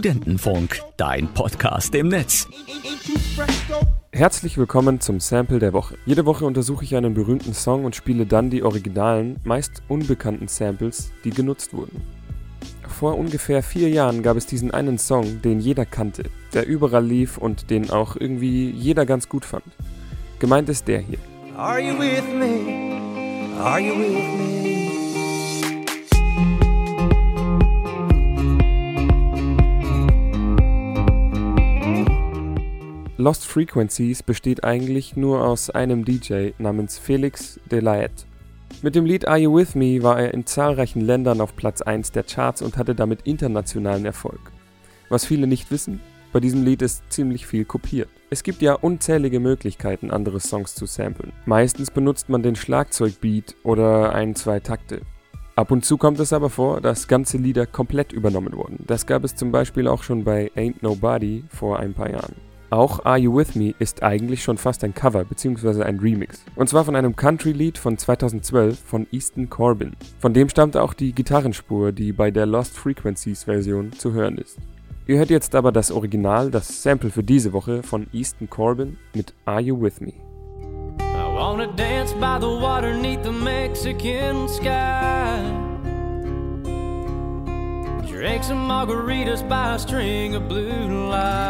Studentenfunk, dein Podcast im Netz. Herzlich willkommen zum Sample der Woche. Jede Woche untersuche ich einen berühmten Song und spiele dann die originalen, meist unbekannten Samples, die genutzt wurden. Vor ungefähr vier Jahren gab es diesen einen Song, den jeder kannte, der überall lief und den auch irgendwie jeder ganz gut fand. Gemeint ist der hier. Are you with me? Are you with me? Lost Frequencies besteht eigentlich nur aus einem DJ namens Felix Delayette. Mit dem Lied Are You With Me war er in zahlreichen Ländern auf Platz 1 der Charts und hatte damit internationalen Erfolg. Was viele nicht wissen, bei diesem Lied ist ziemlich viel kopiert. Es gibt ja unzählige Möglichkeiten, andere Songs zu samplen. Meistens benutzt man den Schlagzeugbeat oder ein, zwei Takte. Ab und zu kommt es aber vor, dass ganze Lieder komplett übernommen wurden. Das gab es zum Beispiel auch schon bei Ain't Nobody vor ein paar Jahren. Auch Are You With Me ist eigentlich schon fast ein Cover bzw. ein Remix. Und zwar von einem Country-Lied von 2012 von Easton Corbin. Von dem stammt auch die Gitarrenspur, die bei der Lost Frequencies Version zu hören ist. Ihr hört jetzt aber das Original, das Sample für diese Woche von Easton Corbin mit Are You With Me. I wanna dance by the water neath the Mexican sky. Drink some margaritas by a string of blue lights.